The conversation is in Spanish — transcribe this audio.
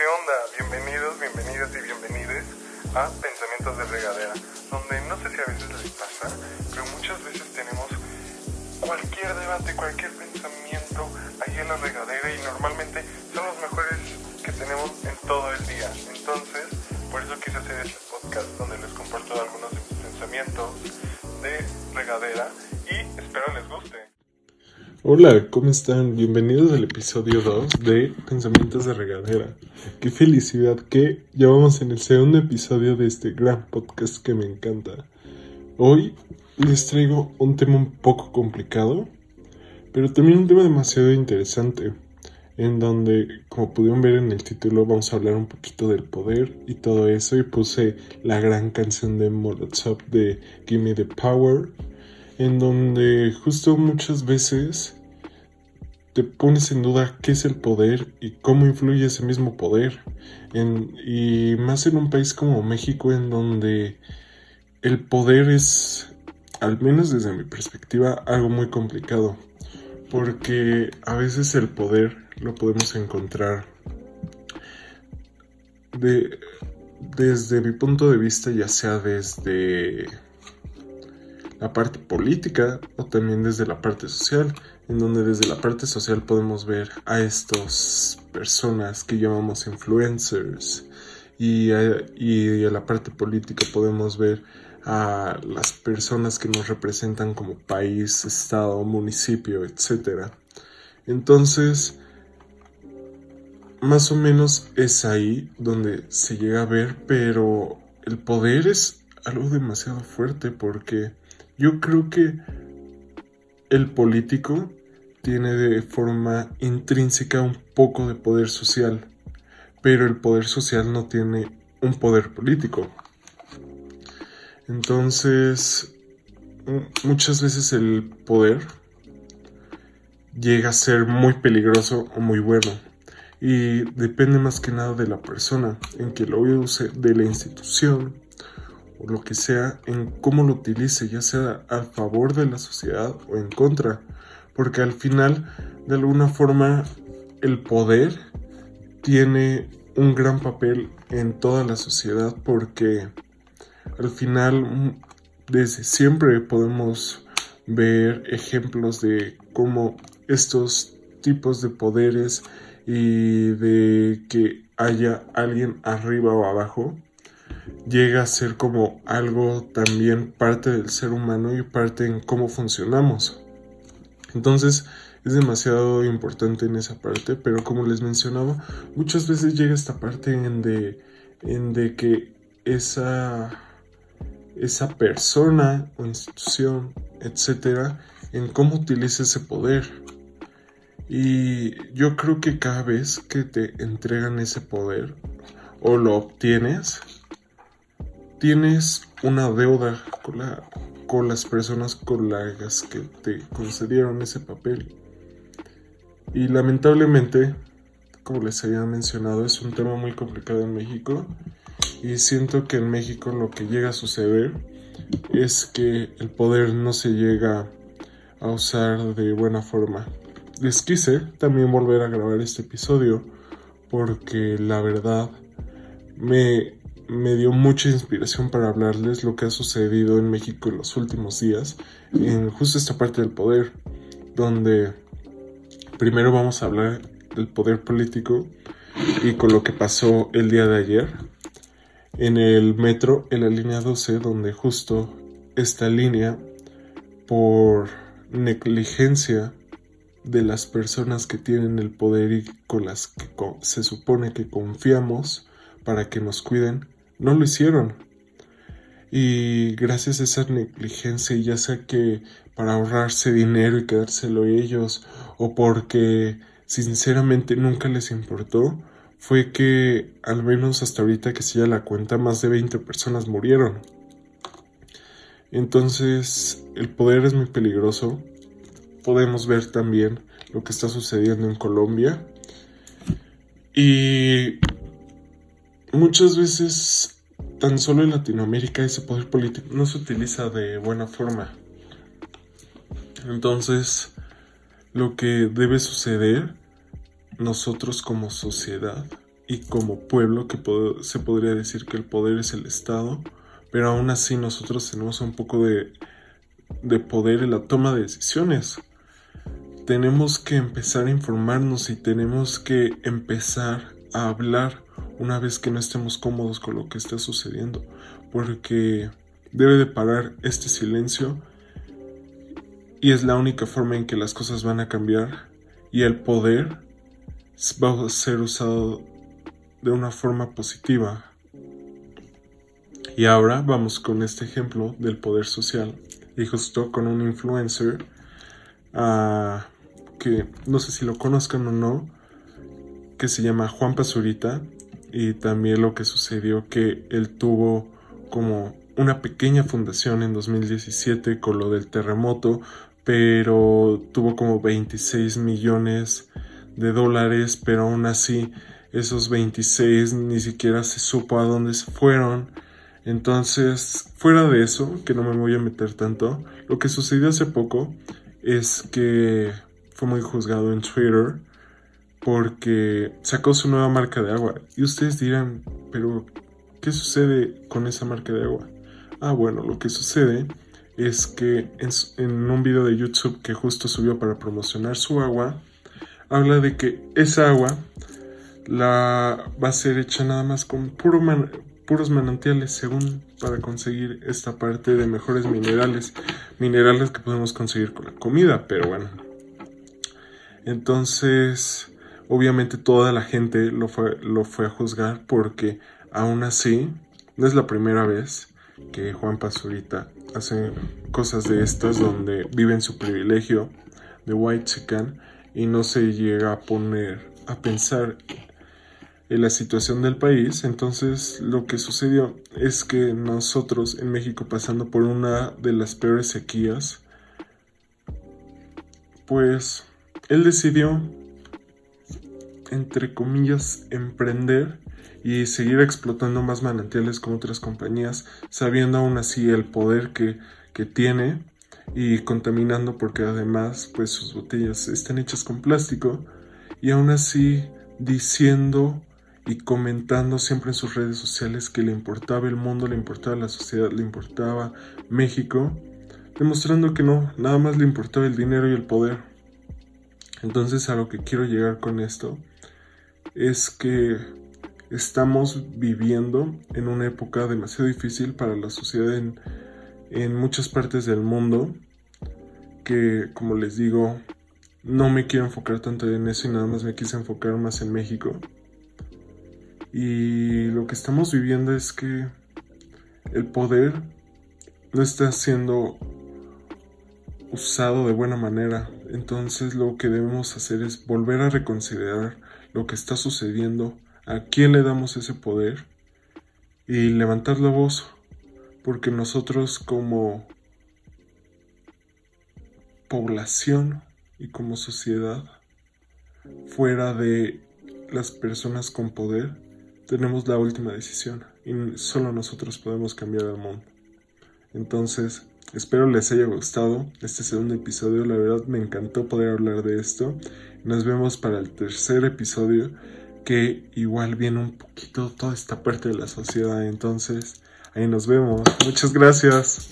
¿qué onda? Bienvenidos, bienvenidas y bienvenides a Pensamientos de Regadera, donde no sé si a veces les pasa, pero muchas veces tenemos cualquier debate, cualquier pensamiento ahí en la regadera y normalmente son los mejores que tenemos en todo el día. Entonces, por eso quise hacer este podcast donde les comparto algunos de mis pensamientos de regadera y espero les guste. Hola, ¿cómo están? Bienvenidos al episodio 2 de Pensamientos de Regadera. Qué felicidad que ya vamos en el segundo episodio de este gran podcast que me encanta. Hoy les traigo un tema un poco complicado, pero también un tema demasiado interesante, en donde, como pudieron ver en el título, vamos a hablar un poquito del poder y todo eso, y puse la gran canción de Molotov de Give Me the Power en donde justo muchas veces te pones en duda qué es el poder y cómo influye ese mismo poder. y más en un país como México en donde el poder es, al menos desde mi perspectiva, algo muy complicado. Porque a veces el poder lo podemos encontrar de, desde mi punto de vista, ya sea desde la parte política o también desde la parte social, en donde desde la parte social podemos ver a estas personas que llamamos influencers y a, y a la parte política podemos ver a las personas que nos representan como país, estado, municipio, etc. Entonces, más o menos es ahí donde se llega a ver, pero el poder es algo demasiado fuerte porque yo creo que el político tiene de forma intrínseca un poco de poder social, pero el poder social no tiene un poder político. Entonces, muchas veces el poder llega a ser muy peligroso o muy bueno. Y depende más que nada de la persona en que lo use, de la institución, o lo que sea en cómo lo utilice, ya sea a favor de la sociedad o en contra, porque al final, de alguna forma, el poder tiene un gran papel en toda la sociedad porque al final desde siempre podemos ver ejemplos de cómo estos tipos de poderes y de que haya alguien arriba o abajo llega a ser como algo también parte del ser humano y parte en cómo funcionamos. Entonces es demasiado importante en esa parte, pero como les mencionaba, muchas veces llega esta parte en de, en de que esa, esa persona o institución, etcétera, en cómo utiliza ese poder. Y yo creo que cada vez que te entregan ese poder o lo obtienes, tienes una deuda con, la, con las personas con las que te concedieron ese papel. Y lamentablemente, como les había mencionado, es un tema muy complicado en México. Y siento que en México lo que llega a suceder es que el poder no se llega a usar de buena forma. Les quise también volver a grabar este episodio porque la verdad me me dio mucha inspiración para hablarles lo que ha sucedido en México en los últimos días, en justo esta parte del poder, donde primero vamos a hablar del poder político y con lo que pasó el día de ayer en el metro, en la línea 12, donde justo esta línea, por negligencia de las personas que tienen el poder y con las que se supone que confiamos para que nos cuiden, no lo hicieron. Y gracias a esa negligencia, ya sea que para ahorrarse dinero y quedárselo ellos, o porque sinceramente nunca les importó, fue que al menos hasta ahorita que se la cuenta, más de 20 personas murieron. Entonces, el poder es muy peligroso. Podemos ver también lo que está sucediendo en Colombia. Y muchas veces tan solo en Latinoamérica ese poder político no se utiliza de buena forma. Entonces, lo que debe suceder nosotros como sociedad y como pueblo, que se podría decir que el poder es el Estado, pero aún así nosotros tenemos un poco de, de poder en la toma de decisiones. Tenemos que empezar a informarnos y tenemos que empezar a hablar una vez que no estemos cómodos con lo que está sucediendo, porque debe de parar este silencio y es la única forma en que las cosas van a cambiar y el poder va a ser usado de una forma positiva. Y ahora vamos con este ejemplo del poder social y justo con un influencer uh, que no sé si lo conozcan o no, que se llama Juan Pazurita y también lo que sucedió que él tuvo como una pequeña fundación en 2017 con lo del terremoto, pero tuvo como 26 millones de dólares, pero aún así esos 26 ni siquiera se supo a dónde se fueron. Entonces, fuera de eso, que no me voy a meter tanto, lo que sucedió hace poco es que fue muy juzgado en Twitter porque sacó su nueva marca de agua. Y ustedes dirán, pero ¿qué sucede con esa marca de agua? Ah, bueno, lo que sucede es que en, un video de YouTube que justo subió para promocionar su agua, habla de que esa agua la va a ser hecha nada más con puro puros manantiales, según para conseguir esta parte de mejores minerales, minerales que podemos conseguir con la comida, pero bueno. Entonces, obviamente toda la gente lo fue, lo fue a juzgar porque aún así, no es la primera vez que Juan Pazurita hace cosas de estas donde vive en su privilegio de white chicken y no se llega a poner a pensar en la situación del país. Entonces lo que sucedió es que nosotros en México pasando por una de las peores sequías, pues él decidió, entre comillas, emprender y seguir explotando más manantiales con otras compañías, sabiendo aún así el poder que, que tiene y contaminando porque además pues sus botellas están hechas con plástico y aún así diciendo y comentando siempre en sus redes sociales que le importaba el mundo, le importaba la sociedad, le importaba México, demostrando que no, nada más le importaba el dinero y el poder. Entonces a lo que quiero llegar con esto es que estamos viviendo en una época demasiado difícil para la sociedad en, en muchas partes del mundo que como les digo no me quiero enfocar tanto en eso y nada más me quise enfocar más en México. Y lo que estamos viviendo es que el poder no está siendo usado de buena manera. Entonces lo que debemos hacer es volver a reconsiderar lo que está sucediendo a quién le damos ese poder y levantar la voz, porque nosotros como población y como sociedad, fuera de las personas con poder, tenemos la última decisión y solo nosotros podemos cambiar el mundo. Entonces, espero les haya gustado este segundo episodio, la verdad me encantó poder hablar de esto. Nos vemos para el tercer episodio que igual viene un poquito toda esta parte de la sociedad. Entonces, ahí nos vemos. Muchas gracias.